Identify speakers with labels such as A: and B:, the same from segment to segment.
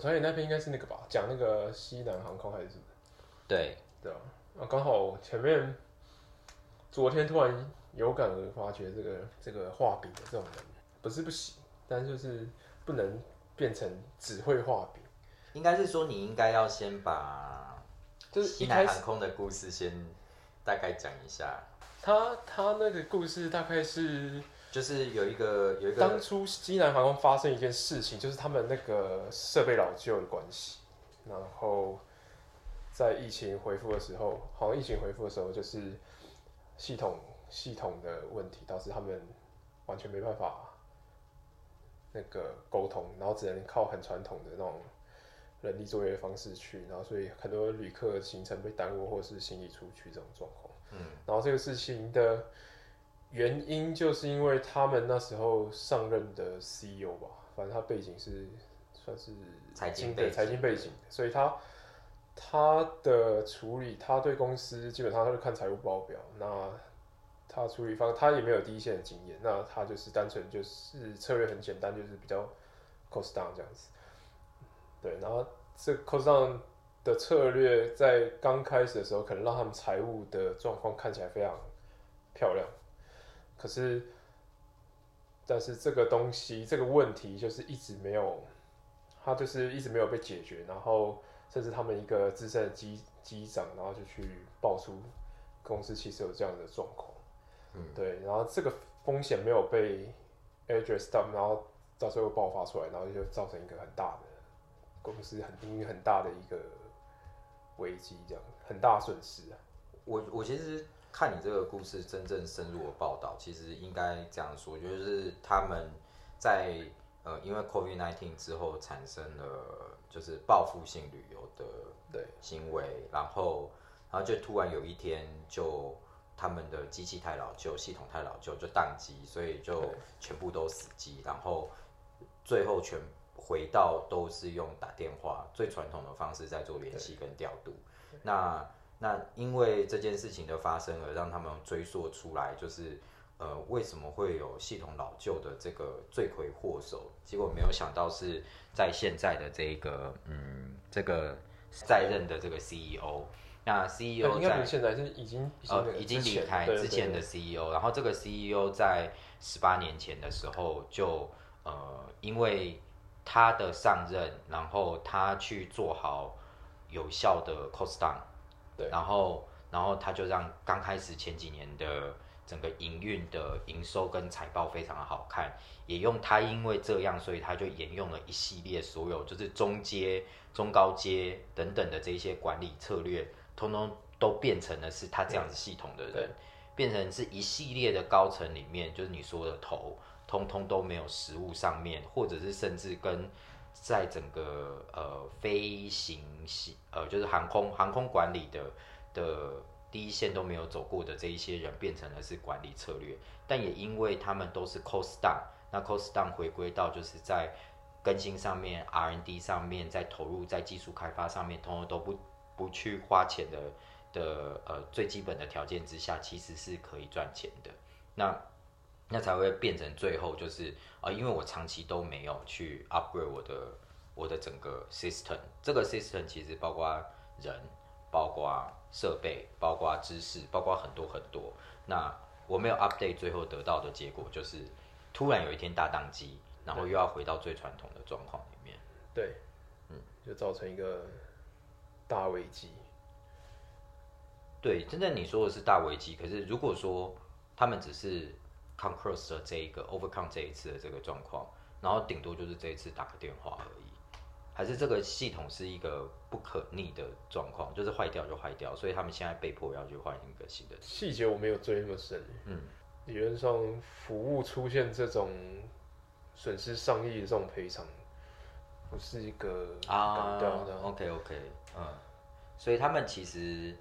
A: 我猜你那篇应该是那个吧，讲那个西南航空还是什么？
B: 对，
A: 对啊，啊，刚好前面昨天突然有感而发，觉这个这个画饼的这种人不是不行，但就是不能变成只会画饼。
B: 应该是说你应该要先把
A: 就是
B: 西南航空的故事先大概讲一下，
A: 他他那个故事大概是
B: 就是有一个有一个
A: 当初西南航空发生一件事情，就是他们那个设备老旧的关系，然后在疫情恢复的时候，好像疫情恢复的时候，就是系统系统的问题，导致他们完全没办法那个沟通，然后只能靠很传统的那种人力作业的方式去，然后所以很多旅客行程被耽误，或是行李出去这种状况。
B: 嗯，
A: 然后这个事情的原因，就是因为他们那时候上任的 CEO 吧，反正他背景是算是
B: 财经
A: 的财经背景，所以他他的处理，他对公司基本上他就看财务报表，那他处理方他也没有第一线的经验，那他就是单纯就是策略很简单，就是比较 cost down 这样子，对，然后这 cost down 的策略在刚开始的时候，可能让他们财务的状况看起来非常漂亮，可是，但是这个东西这个问题就是一直没有，他就是一直没有被解决，然后甚至他们一个资深的机机长，然后就去爆出公司其实有这样的状况，
B: 嗯，
A: 对，然后这个风险没有被 address 到，然后到最后爆发出来，然后就造成一个很大的公司很因为很大的一个危机，这样很大损失啊。
B: 我我其实看你这个故事真正深入的报道，其实应该这样说，就是他们在呃因为 COVID nineteen 之后产生了就是报复性旅游的
A: 对。
B: 行为，然后然后就突然有一天就他们的机器太老旧，系统太老旧就宕机，所以就全部都死机，然后最后全回到都是用打电话最传统的方式在做联系跟调度。那那因为这件事情的发生而让他们追溯出来，就是呃为什么会有系统老旧的这个罪魁祸首？结果没有想到是在现在的这个嗯这个在任的这个 CEO，那 CEO
A: 应该
B: 在
A: 现在，是已经
B: 呃，已经离开之前的 CEO，然后这个 CEO 在十八年前的时候就呃，因为他的上任，然后他去做好有效的 cost down，
A: 对。
B: 然后然后他就让刚开始前几年的整个营运的营收跟财报非常的好看，也用他因为这样，所以他就沿用了一系列所有就是中阶、中高阶等等的这一些管理策略，通通都变成了是他这样子系统的
A: 对。
B: 人，变成是一系列的高层里面，就是你说的头，通通都没有实物上面，或者是甚至跟在整个呃飞行系呃就是航空航空管理的的第一线都没有走过的这一些人，变成了是管理策略，但也因为他们都是 cost down，那 cost down 回归到就是在更新上面、R&D 上面，在投入在技术开发上面，通通都不不去花钱的的呃最基本的条件之下，其实是可以赚钱的。那那才会变成最后就是啊、因为我长期都没有去 upgrade 我的我的整个 system，这个 system 其实包括人，包括设备，包括知识，包括很多很多。那我没有 update，最后得到的结果就是突然有一天大宕机，然后又要回到最传统的状况里面。
A: 对，嗯，就造成一个大危机。
B: 对，真正你说的是大危机，可是如果说他们只是 conquer 了这一个 overcome 这一次的这个状况，然后顶多就是这一次打个电话而已，还是这个系统是一个不可逆的状况，就是坏掉就坏掉，所以他们现在被迫要去换一个新的。
A: 细节我没有追那么深，
B: 嗯，
A: 理论上服务出现这种损失上亿的这种赔偿，不是一个
B: 啊
A: 对啊对啊
B: ，OK OK，嗯，所以他们其实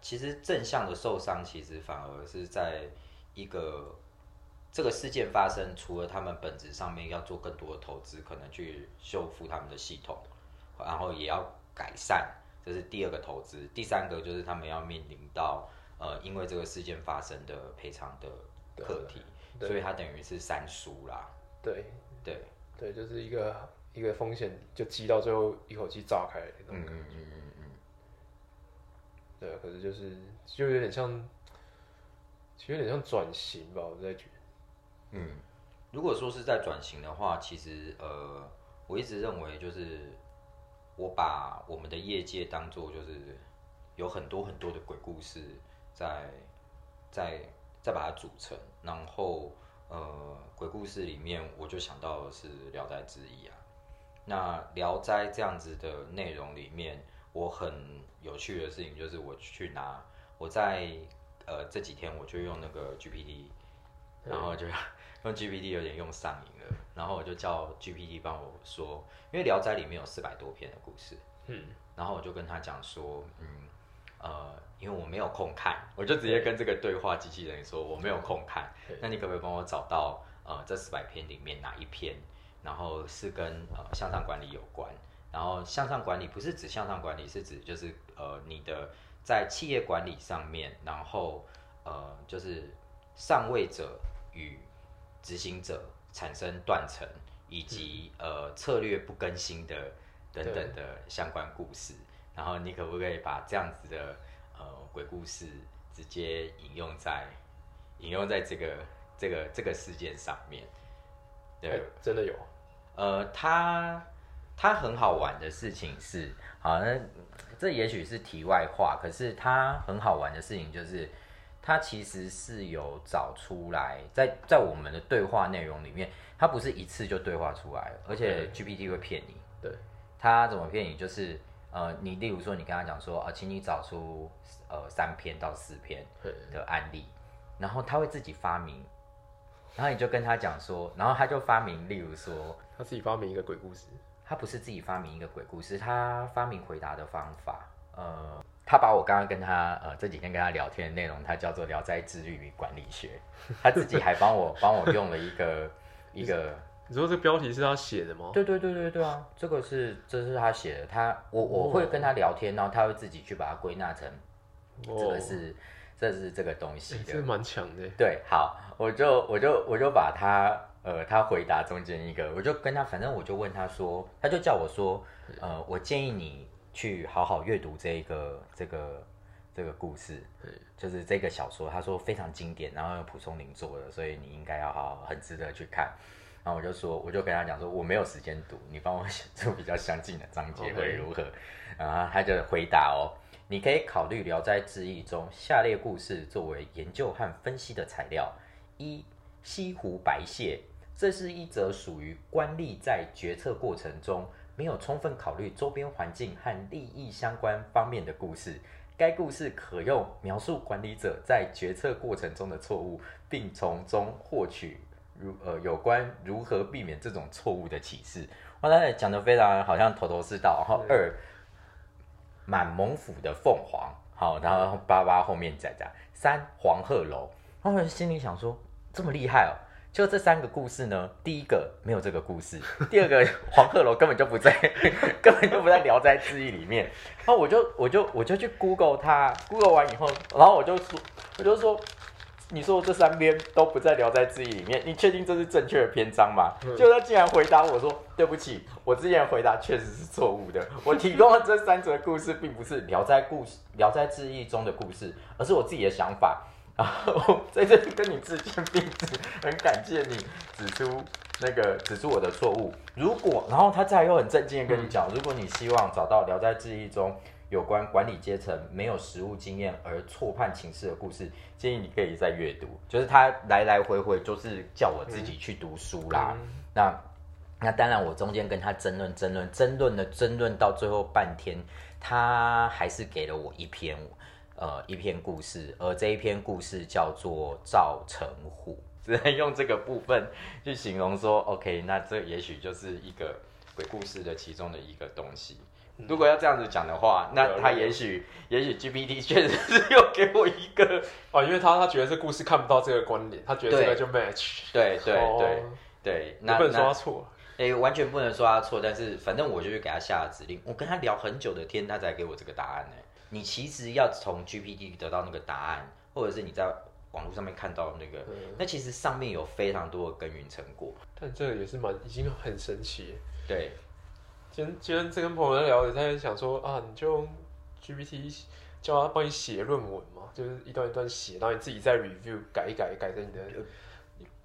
B: 其实正向的受伤，其实反而是在一个这个事件发生，除了他们本质上面要做更多的投资，可能去修复他们的系统，然后也要改善，这是第二个投资。第三个就是他们要面临到呃，因为这个事件发生的赔偿的课题，所以它等于是三输啦。
A: 对
B: 对，
A: 对，就是一个一个风险就积到最后一口气炸开那种
B: 嗯
A: 感觉。
B: 嗯嗯嗯
A: 对啊，可是就是就有点像，其实有点像转型吧，我在觉得。
B: 嗯，如果说是在转型的话，其实呃，我一直认为就是我把我们的业界当做就是有很多很多的鬼故事在在在把它组成，然后呃，鬼故事里面我就想到的是《聊斋志异》啊。那《聊斋》这样子的内容里面，我很有趣的事情就是我去拿我在呃这几天我就用那个 GPT，然后就用 GPT 有点用上瘾了，然后我就叫 GPT 帮我说，因为《聊斋》里面有四百多篇的故事，
A: 嗯，
B: 然后我就跟他讲说，嗯，呃，因为我没有空看，我就直接跟这个对话机器人说我没有空看，那你可不可以帮我找到呃这四百篇里面哪一篇，然后是跟呃向上管理有关？然后向上管理不是指向上管理，是指就是呃你的在企业管理上面，然后呃就是上位者与执行者产生断层，以及、呃策略不更新的等等的相关故事。然后你可不可以把这样子的呃鬼故事直接引用在引用在这个这个这个事件上面？对，
A: 哎真的有。
B: 呃，它它很好玩的事情是，好，那这也许是题外话，可是它很好玩的事情就是，它其实是有找出来，在在我们的对话内容里面，它不是一次就对话出来，而且 GPT 会骗你。
A: 对，
B: 它怎么骗你？就是呃，你例如说，你跟他讲说，啊，请你找出呃三篇到四篇的案例，然后他会自己发明，然后你就跟他讲说，然后他就发明，例如说。
A: 他自己发明一个鬼故事。
B: 他不是自己发明一个鬼故事，他发明回答的方法。呃，他把我刚刚跟他呃这几天跟他聊天的内容，他叫做《聊斋志异与管理学》，他自己还帮我 帮我用了一个一个，
A: 你说这标题是他写的吗？
B: 对对对对对啊，这个是这是他写的，他我我会跟他聊天，然后他会自己去把它归纳成这
A: 哦
B: 个是这是这个东西的，
A: 蛮强的。
B: 对，好，我就我就我就把他呃，他回答中间一个，我就跟他，反正我就问他说，他就叫我说，呃，我建议你去好好阅读这一个这个这个故事，就是这个小说，他说非常经典，然后有蒲松龄做的，所以你应该要好好很值得去看。然后我就说，我就跟他讲说，我没有时间读，你帮我写出比较相近的章节会如何？然后他就回答哦，你可以考虑《聊斋志异》中下列故事作为研究和分析的材料：一、西湖白蟹，这是一则属于官吏在决策过程中没有充分考虑周边环境和利益相关方面的故事。该故事可用描述管理者在决策过程中的错误，并从中获取如呃有关如何避免这种错误的启示。哇，他讲的非常好像头头是道。然后二，满蒙府的凤凰，好，然后八八后面再讲三黄鹤楼。然后心里想说，这么厉害哦！就这三个故事呢，第一个没有这个故事，第二个 黄鹤楼根本就不在，根本就不在《聊斋志异》里面。然后我就我就我就去 Google 它，Google 完以后，然后我就说我就说，你说这三篇都不在《聊斋志异》里面，你确定这是正确的篇章吗？就他竟然回答我说，对不起，我之前的回答确实是错误的，我提供的这三则故事并不是《聊斋故事》《聊斋志异》中的故事，而是我自己的想法。然 后在这里跟你致敬并指，很感谢你指出那个指出我的错误。如果，然后他再又很正经的跟你讲，如果你希望找到《聊斋志异》中有关管理阶层没有实务经验而错判情势的故事，建议你可以再阅读。就是他来来回回就是叫我自己去读书啦。那那当然，我中间跟他争论、争论、争论的争论到最后半天，他还是给了我一篇。呃，一篇故事，而这一篇故事叫做赵成虎，只能用这个部分去形容说，OK，那这也许就是一个鬼故事的其中的一个东西。如果要这样子讲的话，那他也许，也许 GPT 确实是有给我一个
A: 哦，因为他他觉得这故事看不到这个观点，他觉得这个就 match。
B: 对对
A: 哦
B: 对对，那
A: 不能说他错。
B: 诶、完全不能说他错，但是反正我就去给他下了指令，我跟他聊很久的天，他才给我这个答案呢。你其实要从 GPT 得到那个答案，或者是你在网络上面看到那个，
A: 嗯
B: 那其实上面有非常多的耕耘成果。
A: 但这个也是蛮已经很神奇。
B: 对，
A: 今天今天在跟朋友在聊，也在想说啊，你就用 GPT 叫他帮你写论文嘛，就是一段一段写，然后你自己再 review 改一改，改成你的，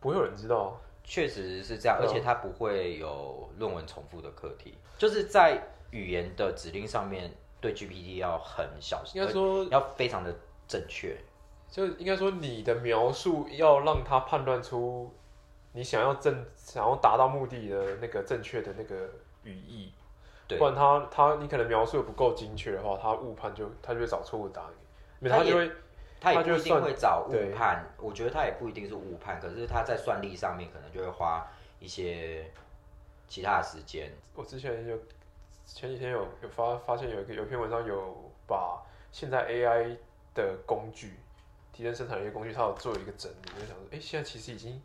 A: 不会有人知道。
B: 确实是这样，而且它不会有论文重复的课题，就是在语言的指令上面对 GPT 要很小心，
A: 应该说
B: 呃要非常的正确。
A: 就应该说你的描述要让他判断出你想要正想要达到目的的那个正确的那个语义，
B: 对
A: 不然他他你可能描述的不够精确的话，他误判就他就会找错误答案，
B: 他
A: 就会
B: 他也不一定
A: 他就算
B: 会找误判，我觉得他也不一定是误判，可是他在算力上面可能就会花一些其他的时间。
A: 我之前有前几天有有发发现有一个有一篇文章有把现在 AI 的工具提升生产力的工具，它有做一个整理，我就想说，哎、现在其实已经，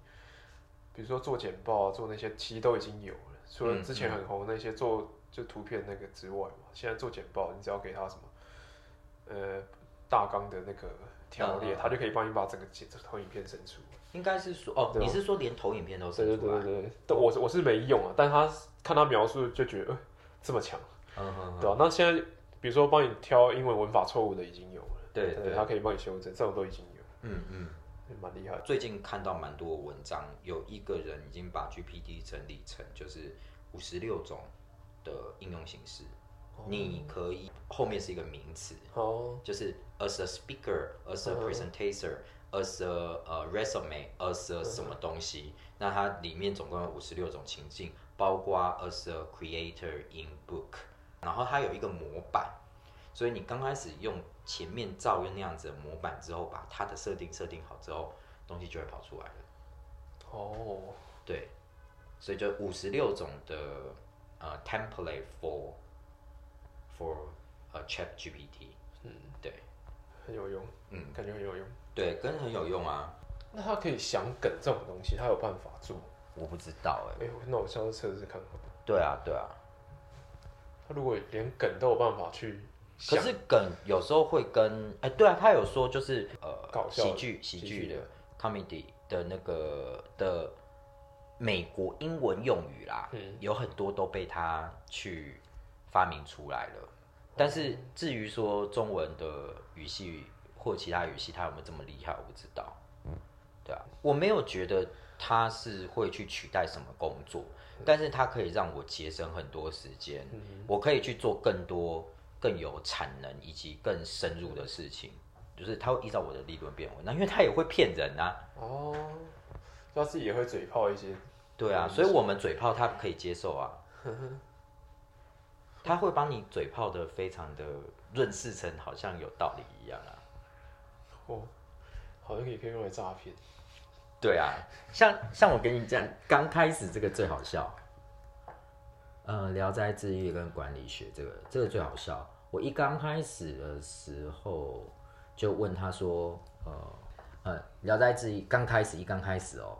A: 比如说做简报啊，做那些其实都已经有了，除了
B: 嗯
A: 之前很红那些做就图片那个之外嘛，现在做简报，你只要给他什么，呃，大纲的那个条列，他就可以帮你把整个剪投影片生出。
B: 应该是说哦，你是说连投影片都
A: 对对
B: 生出来？
A: 对对对，但我是我是没用啊，但他看他描述就觉得，呃，这么强。
B: 嗯哼哼，
A: 对啊，那现在比如说帮你挑英文文法错误的已经有了，
B: 对对
A: 它可以帮你修正，这种都已经有，
B: 嗯嗯。
A: 蛮厉害的。
B: 最近看到蛮多文章，有一个人已经把 GPT 整理成就是五十六种的应用形式。你可以后面是一个名词，
A: 哦，
B: 就是 as a speaker, as a presenter, as a 呃 resume, as a 什么东西。那它里面总共有五十六种情境，包括 as a creator in book，然后它有一个模板，所以你刚开始用前面照用那样子的模板之后，把它的设定设定好之后，东西就会跑出来了。
A: 哦，
B: 对，所以就五十六种的呃 template for for 呃 Chat GPT，嗯，对
A: 很有用，
B: 嗯，
A: 感觉很有用。
B: 对，跟很有用啊。
A: 那他可以想梗这种东西，他有办法做。
B: 我不知道哎、
A: 哎、那我下次测试看看。
B: 对啊，对啊。
A: 他如果连梗都有办法去，
B: 可是梗有时候会跟哎、对啊，他有说就是呃
A: 搞笑
B: 喜剧喜剧的 comedy 的那个的美国英文用语啦，
A: 嗯
B: 有很多都被他去发明出来了。但是至于说中文的语系或其他语系，他有没有这么厉害，我不知道。对啊，我没有觉得它是会去取代什么工作，但是它可以让我节省很多时间，我可以去做更多更有产能以及更深入的事情。就是它会依照我的利润变为，那因为它也会骗人啊。
A: 哦，他自己也会嘴炮一些。
B: 对啊，所以我们嘴炮他可以接受啊，他会帮你嘴炮的非常的润饰成好像有道理一样啊。
A: 哦，好像也可以用来诈骗。
B: 对啊，像像我跟你讲，刚开始这个最好笑。呃，《聊斋志异》跟管理学这个这个最好笑。我一刚开始的时候就问他说，呃呃，《聊斋志异》刚开始一刚开始哦，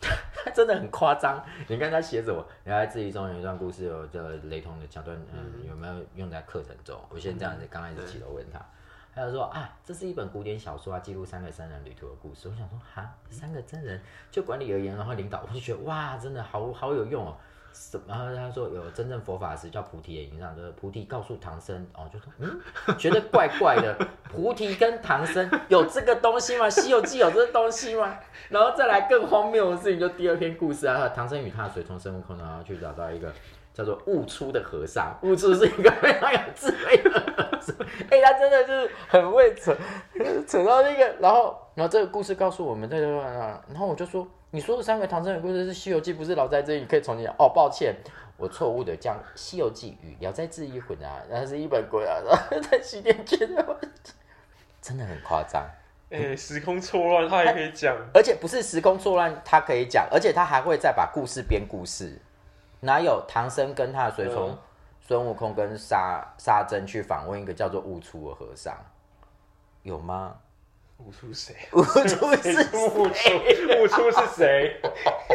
B: 他 真的很夸张。你看他写什么，《聊斋志异》中有一段故事有这个雷同的桥段，嗯，有没有用在课程中？我先这样子刚开始起头问他。还有说啊，这是一本古典小说啊，记录三个真人旅途的故事。我想说，哈，三个真人就管理而言，然后领导，我就觉得哇，真的好好有用哦。什然后他说有真正佛法时叫菩提的影响，就是菩提告诉唐僧，哦，就说嗯，觉得怪怪的，菩提跟唐僧有这个东西吗？《西游记》有这个东西吗？然后再来更荒谬的事情，就第二篇故事啊，唐僧与他的随从孙悟空，然后去找到一个叫做悟出的和尚，悟出是一个非常有智慧的和尚，哎、他真的就是很会扯，扯到那个，然后，然后这个故事告诉我们，对对对，然后我就说，你说的三个唐僧的故事是《西游记》，不是《老斋志异》，你可以重新讲。哦，抱歉，我错误的将《西游记》与《聊斋志异》混啊，然后是一本鬼啊，然 后在西天觉得真的很夸张。
A: 哎、时空错乱，他也可以讲。
B: 而且不是时空错乱，他可以讲，而且他还会再把故事编故事。哪有唐僧跟他的随从
A: 嗯
B: 孙悟空跟沙沙僧去访问一个叫做悟出的和尚？有吗？
A: 悟出谁？
B: 悟出
A: 谁
B: 是
A: 是悟出？悟出是谁？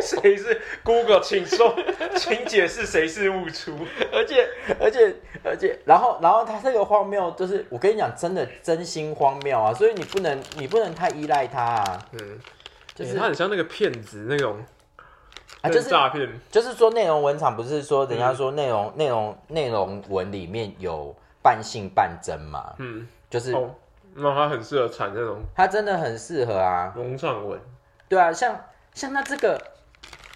A: 谁是 Google？请说，请解释谁是悟出？
B: 而且而且而且，然后然后他这个荒谬，就是我跟你讲，真的真心荒谬啊！所以你不能你不能太依赖他啊，
A: 嗯，
B: 就
A: 就是是他很像那个骗子那种，
B: 啊，就是
A: 诈骗。
B: 就是说内容文场不是说人家说内容内容内容文里面有半信半真嘛，
A: 嗯，
B: 就是
A: 哦，那他很适合产这种
B: 他真的很适合啊，
A: 龙上文。
B: 对啊，像像那这个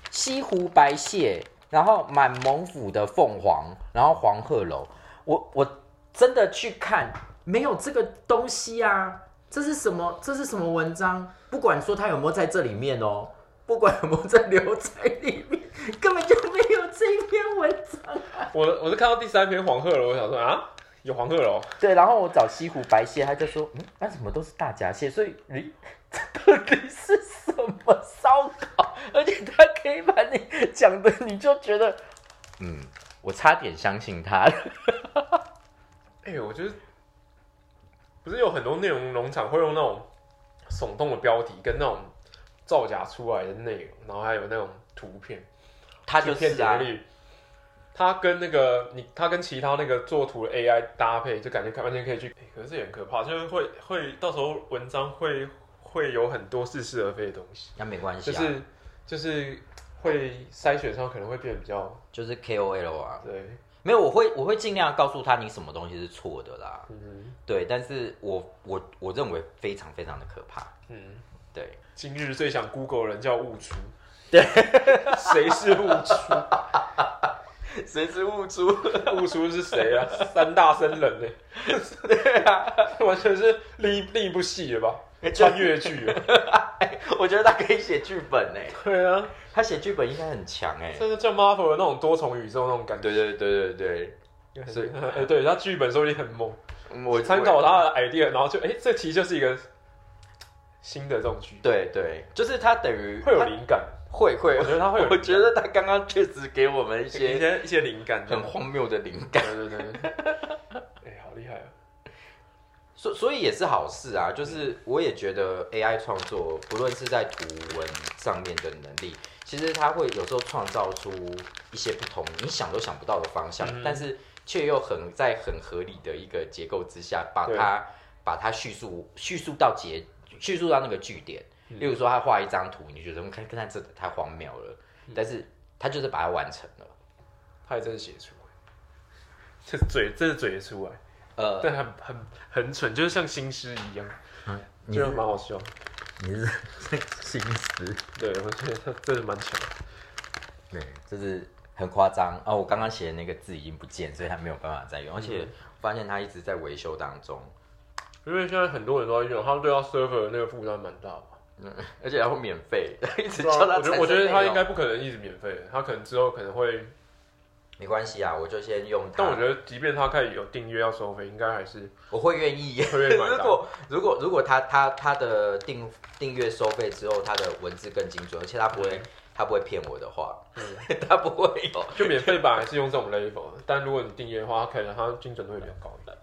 B: 西湖白蟹，然后满蒙府的凤凰，然后黄鹤楼，我我真的去看，没有这个东西啊！这是什么？这是什么文章？不管说它有没有在这里面哦，不管有没有在留在里面，根本就没有这一篇文章。
A: 我我是看到第三篇黄鹤楼，我想说啊，有黄鹤楼，
B: 对，然后我找西湖白蟹，他就说，嗯，那怎么都是大闸蟹？所以你这 到底是什么烧烤？而且他可以把你讲的，你就觉得，嗯，我差点相信他了。
A: 哎、我觉得不是有很多内容农场会用那种耸动的标题跟那种造假出来的内容，然后还有那种图片，
B: 他就
A: 骗
B: 是啊。
A: 点，率。它跟那个你，它跟其他那个做图的 AI 搭配，就感觉完全可以去。欸可是也很可怕，就是会会到时候文章会会有很多似是而非的东西，
B: 那没关系啊，
A: 就是就是会筛选上可能会变得比较
B: 就是 KOL 啊，
A: 对，
B: 没有，我会我会尽量告诉他你什么东西是错的啦，
A: 嗯
B: 对，但是我我我认为非常非常的可怕，
A: 嗯。
B: 对，
A: 今日最想 Google 的人叫悟出，对，谁是悟出？
B: 谁是悟出？
A: 悟出是谁啊？三大僧人呢？
B: 对啊，
A: 完全是另一另一部戏了吧？穿越剧了。
B: 我觉得他可以写剧本呢，
A: 对啊，
B: 他写剧本应该很强哎，
A: 这个叫 Marvel 的那种多重宇宙那种感觉。
B: 对对对对对。
A: 所以，哎，对他剧本说不定很猛，
B: 我
A: 参考他的 idea，然后就哎，这题就是一个新的这种剧，
B: 对对，就是他等于
A: 会有灵感。
B: 会会，
A: 我觉得他会有
B: 我觉得他刚刚确实给我们一
A: 一
B: 些
A: 些一些灵感，
B: 很荒谬的灵感，
A: 对对对，哎，好厉害啊！
B: 所所以也是好事啊。就是我也觉得 AI 创作，不论是在图文上面的能力，其实它会有时候创造出一些不同你想都想不到的方向，
A: 嗯。
B: 但是却又很在很合理的一个结构之下，把它把它叙述叙述到结叙述到那个据点。例如说，他画一张图，你觉得看看这太荒谬了，但是他就是把它完成了。
A: 他还真的写出来，这嘴真的嘴得出来，
B: 呃，
A: 但很很很蠢，就是像新诗一样，
B: 你
A: 觉得蛮好笑。
B: 你是 心思，
A: 对，我觉得他真的蛮强。的。
B: 对，就是很夸张。哦。我刚刚写的那个字已经不见，所以他没有办法再用，而且发现他一直在维修当中，
A: 因为现在很多人都在用，他们对他 server 的那个负担蛮大嗯。
B: 而且还会免费，一直叫他
A: 我觉得我觉得他应该不可能一直免费，他可能之后可能会，
B: 没关系啊，我就先用它。
A: 但我觉得即便他开始有订阅要收费，应该还是
B: 我会愿意。
A: 会愿意
B: 如果如果如果他他他的订订阅收费之后，他的文字更精准，而且他不会、他不会骗我的话，
A: 嗯
B: 他不会有。
A: 就免费版还是用这种 level，但如果你订阅的话，可能他精准度会比较高一点。